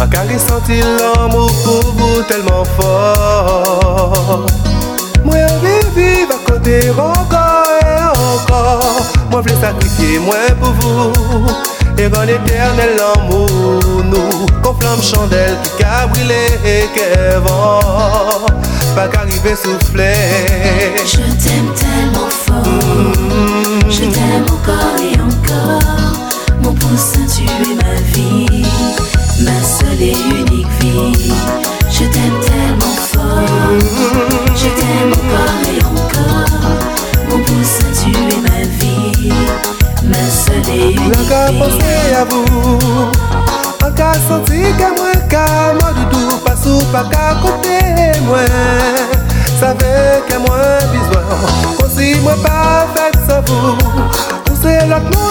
Ma qu'à ressentir l'amour pour vous tellement fort. Moi, je vivre à côté encore et encore. Moi, je sacrifier moi pour vous. Et dans l'éternel amour, nous, qu'on flamme chandelle, qui brûlé et vent, pas qu'arriver souffler. Je t'aime tellement fort, je t'aime encore et encore. Mon poussin, tu es ma vie, ma seule et unique vie. Je t'aime tellement fort, je t'aime encore et encore. Mon poussin, tu es ma vie, ma seule et unique vie. penser à vous, en cas senti que moi, car moi doudou, pas sous pas qu'à côté moi. Savez que moi besoin, aussi moi pas fait sans vous. Pousser l'autre mot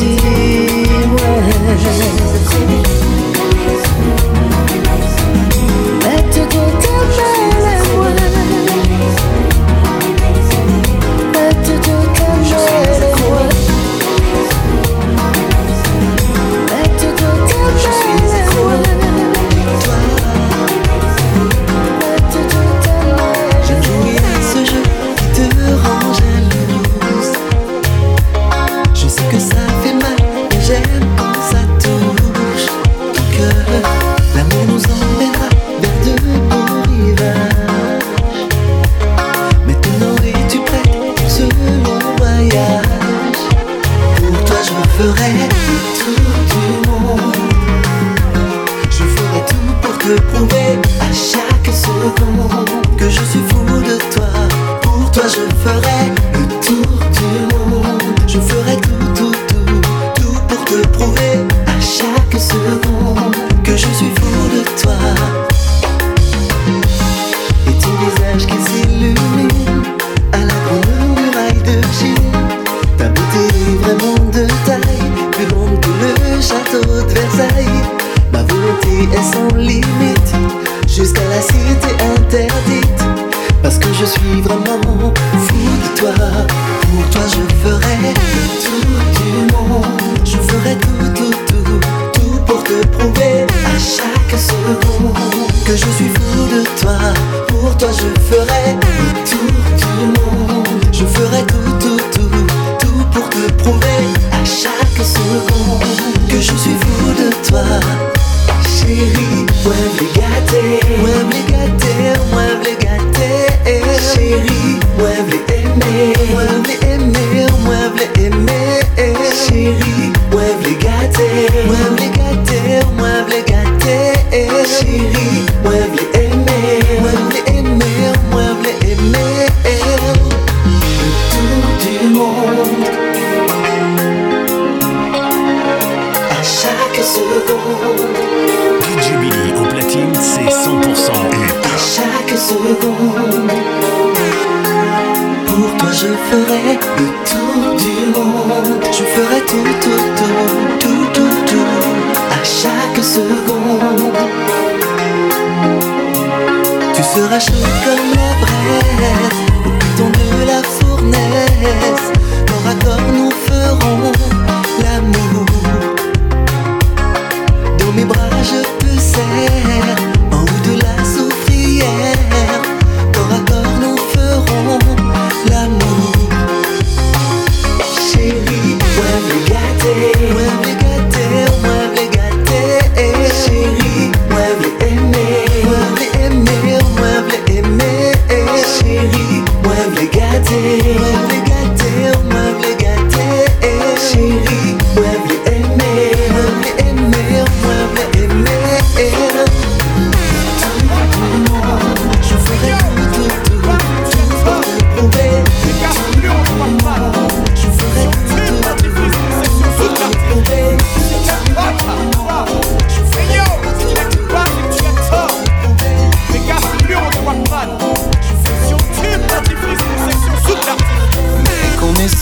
Mwen vle day.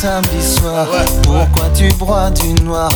samedi soir. Pourquoi tu broies du noir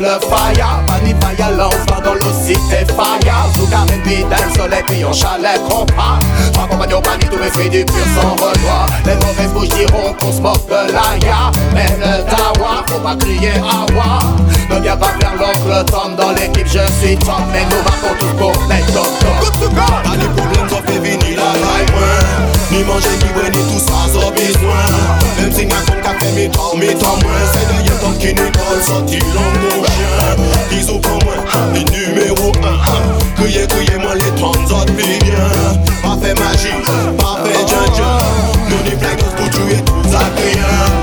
le fire. Pani fire l'enfant dans l'eau cité fire. Sous carène le soleil puis chalet compas Trois compagnons tous mes du pur sans renoir. Les mauvaises bouches diront qu'on se moque de l'aïa Mais le dawa faut pas awa Ne viens pas faire l'oncle Tom dans l'équipe je suis Tom. Mais nous marquons tous pour les Pas de problème ça fait venir la Ni manger ni boire ni tout ça sans besoin. Même si mais tant moins C'est d'ailleurs tant qui nous donne sorti l'homme chien. Bisous pour moi, les numéro 1 Cueillez, cueillez-moi les 30 autres puis bien Pas fait magie, pas fait djin Nous n'y plaît pour tuer tout ça rien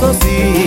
tout qui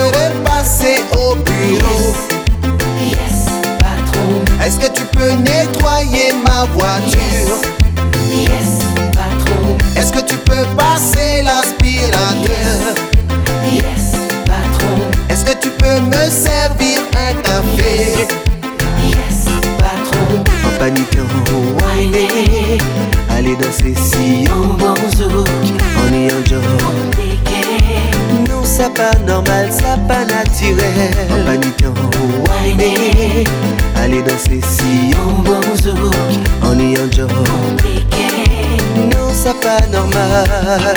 repasser au bureau? Yes, patron. Est-ce que tu peux nettoyer ma voiture? Yes, patron. Est-ce que tu peux passer l'aspirateur? Yes, patron. Est-ce que tu peux me servir un café? Yes, patron. En paniquant, whiner, aller danser si en bon zouk, en Non, ça pas normal, ça pas naturel. En paniquant, whiner, aller danser si en bon zouk, en y en Non, ça pas normal.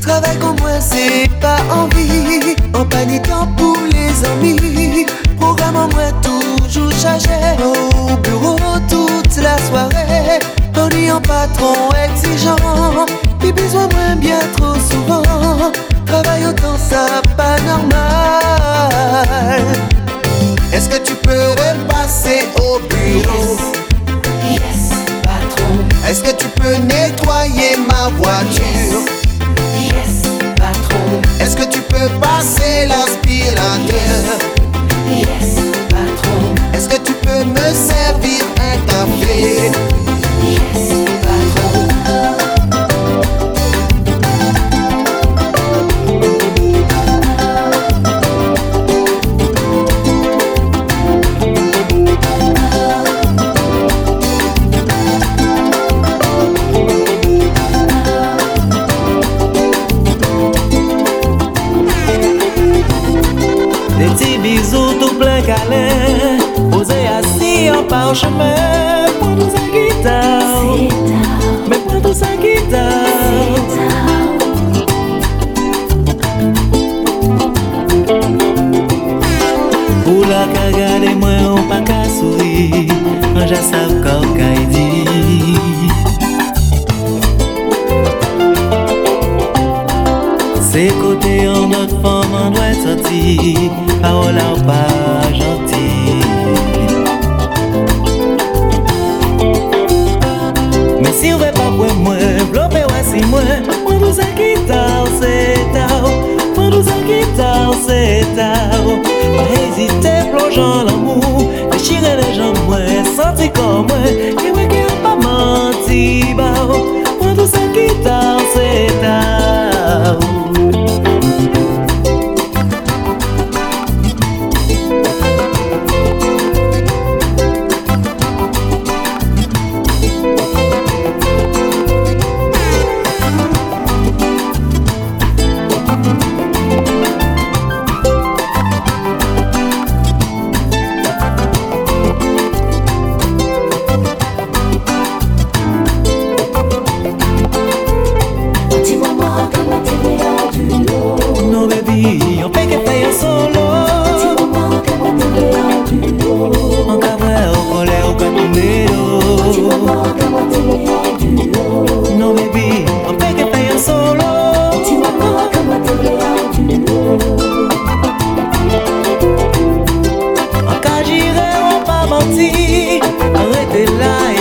Travail comme moi, c'est pas envie. En paniquant pour les amis. Programme en moi toujours chargé. Au bureau toute la soirée. En ayant pas trop exigeant. Puis besoin moins bien trop souvent. Travail autant, ça pas normal. Est-ce que tu peux repasser au bureau? Yes, patron. Est-ce que tu peux nettoyer ma voiture? Yes, patron. Est-ce que tu peux passer l'aspirateur? Yes, patron. Est-ce que tu peux me servir un café? Yes, parchemin Prends tout sa guitare. Mais prends tout sa guitare. Ou la ka gade mwen ou pa ka souri An ja sav ka ou ka y di Se kote yon not fom an dwe soti Parola ou pa ta ou Pa hezite plonjan l'amou Dechire le jan mwen Santi kon mwen Ki wè ki an pa manti ba ou Mwen dou sa kita ou se ta ou Dis-moi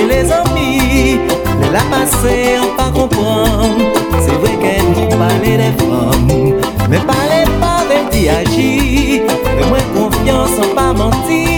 les amis Le la pase an pa kompran Se vwe ke nou pale de fom Men pale pa vel di aji De mwen konfians an pa manti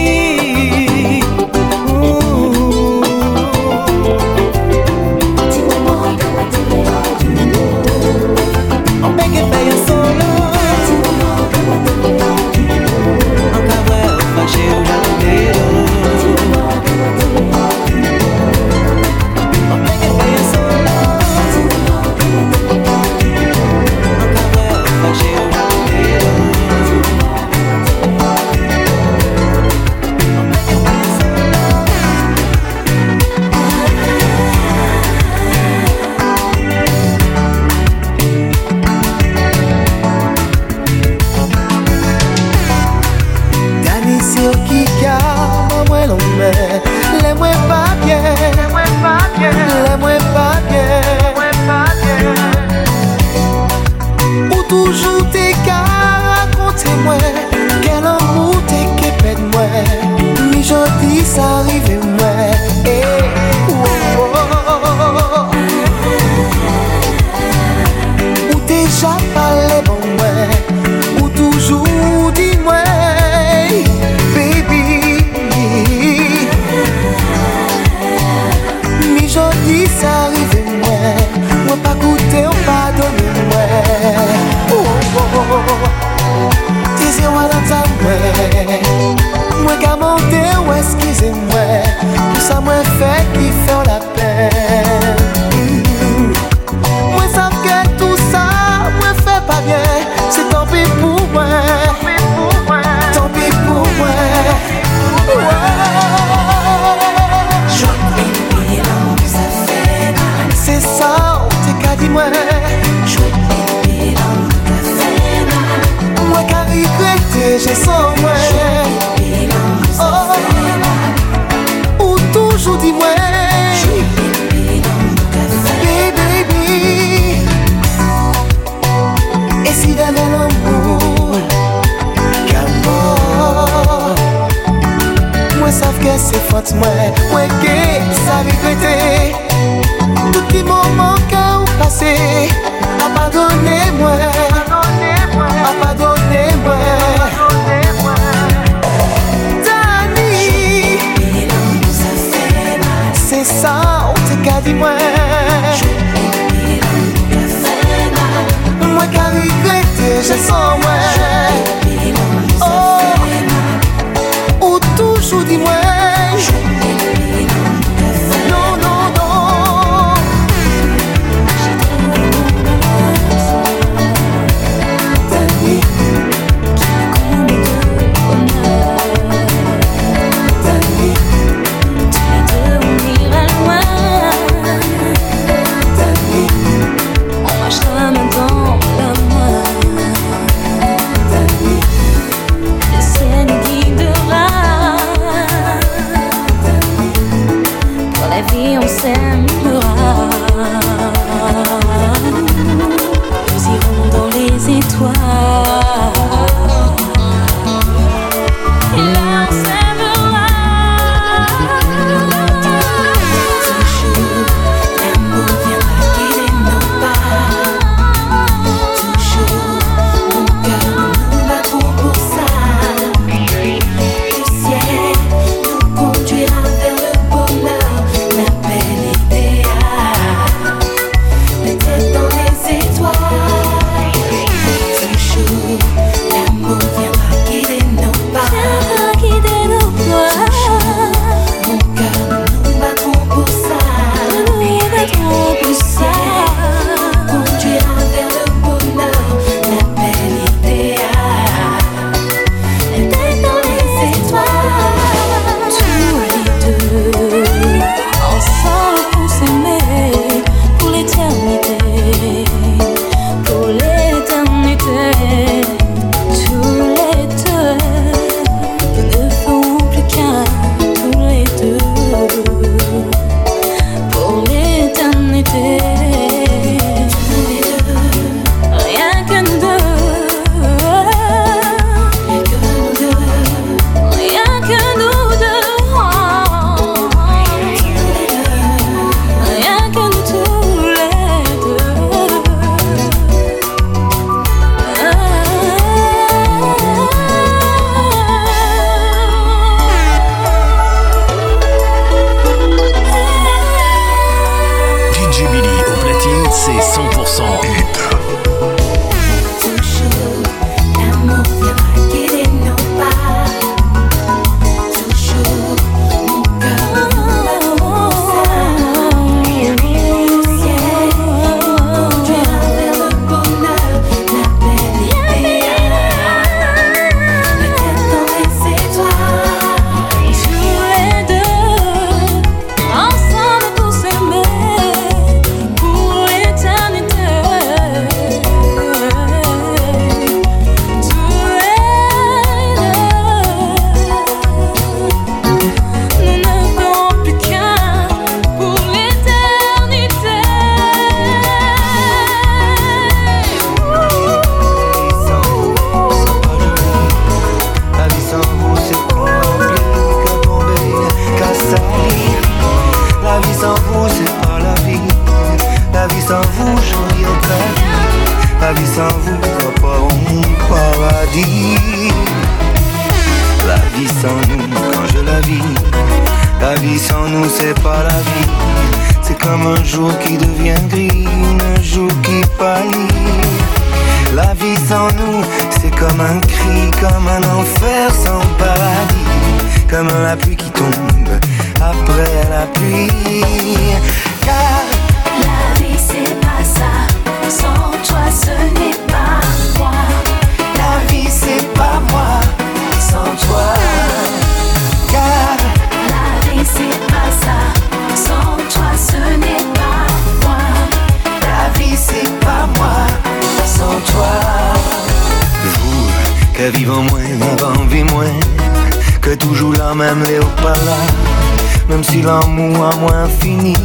l'amour a moins fini,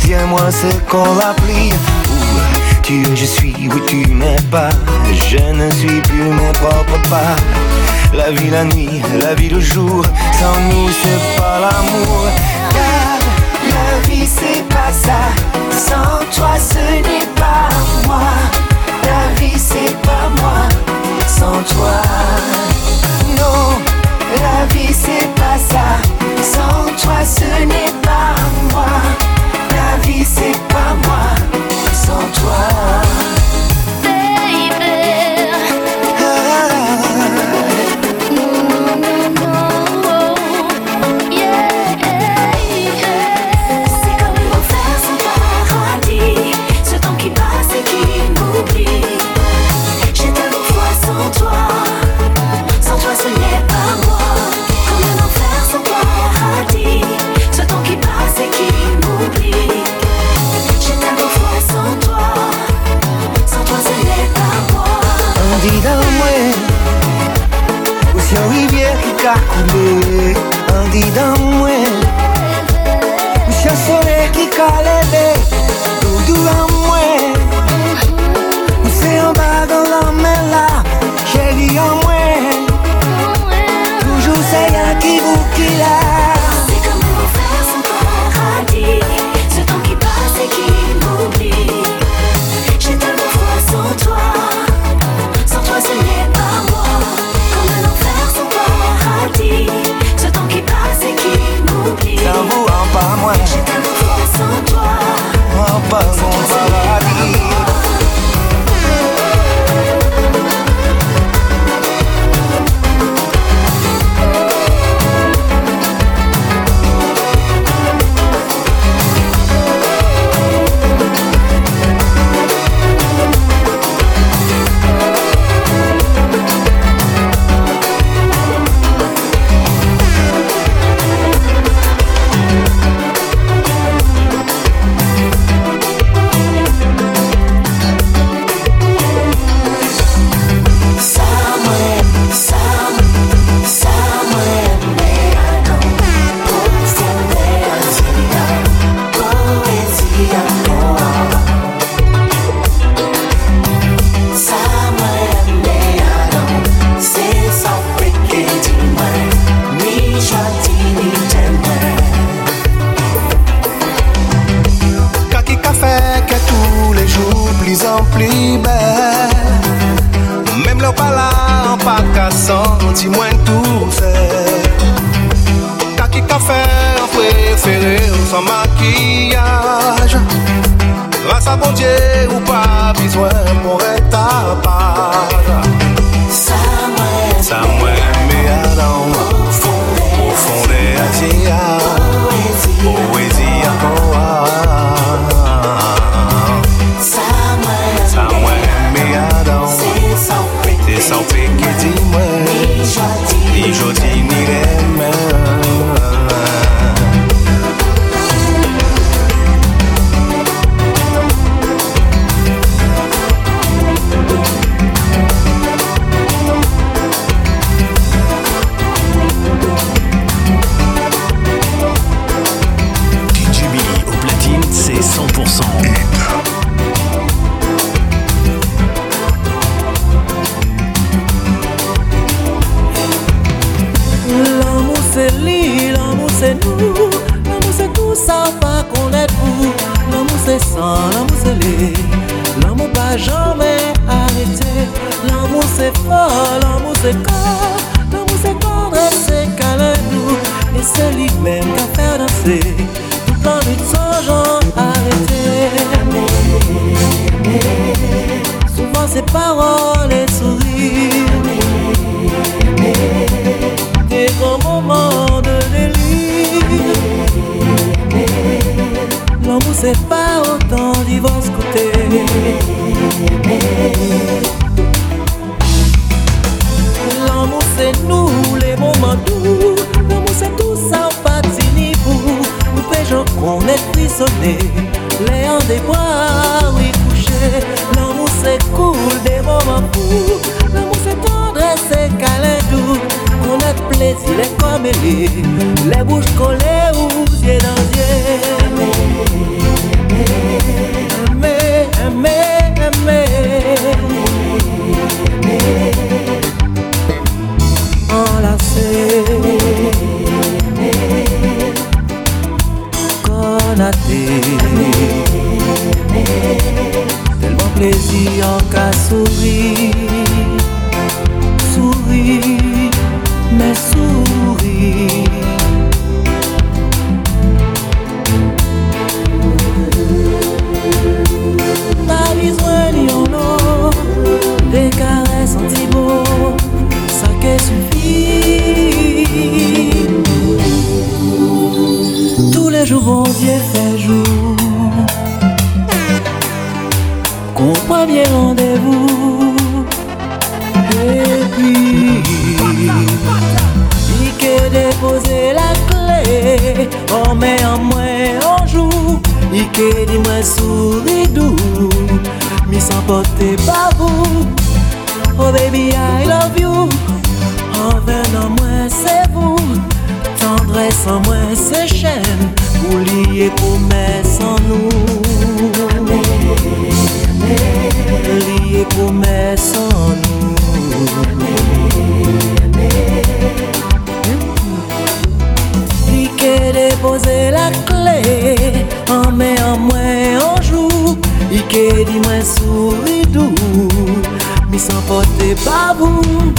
tiens-moi c'est qu'on l'applie. Où tu es, je suis, où tu m'es pas, je ne suis plus mes propres pas. La vie la nuit, la vie le jour, sans nous c'est pas l'amour. Car la vie c'est pas ça, sans toi ce n'est pas moi. La vie c'est pas moi, sans toi. Non, la vie c'est pas ça. Sans toi ce n'est pas moi. La vie c'est pas moi. Sans toi Jesús. Dis-moi sourire doux, mis en beauté par vous. Oh baby I love you, en vain sans moi c'est vous. Tendresse sans moins c'est chaîne, pour lier pour mais sans nous. Amé Amé, lier pour mais sans nous. Amé Amé, qui a déposé la clé. Mais Mè an mwen anjou Ike di mwen souridou Mi san pote pavou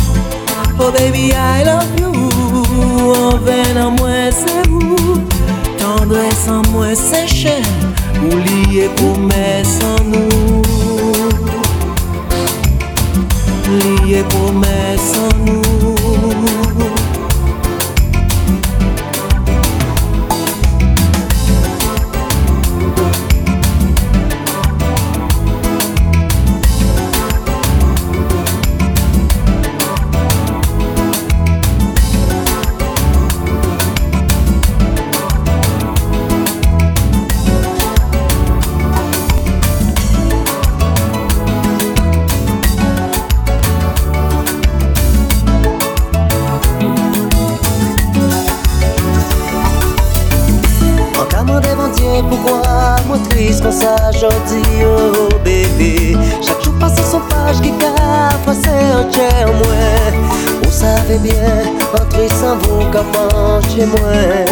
Oh baby I love you. Anve nan mwen se vou Tandre san mwen se chè Ou liye pou mè san nou. Liye pou mè san nou. comment chez moi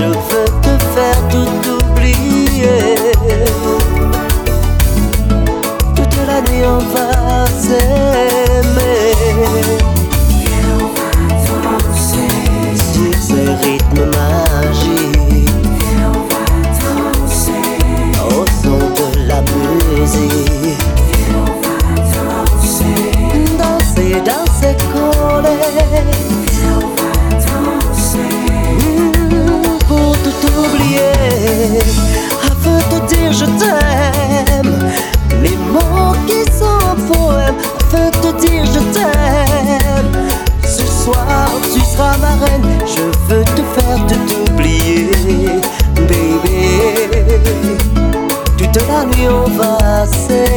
should Senhor vai ser.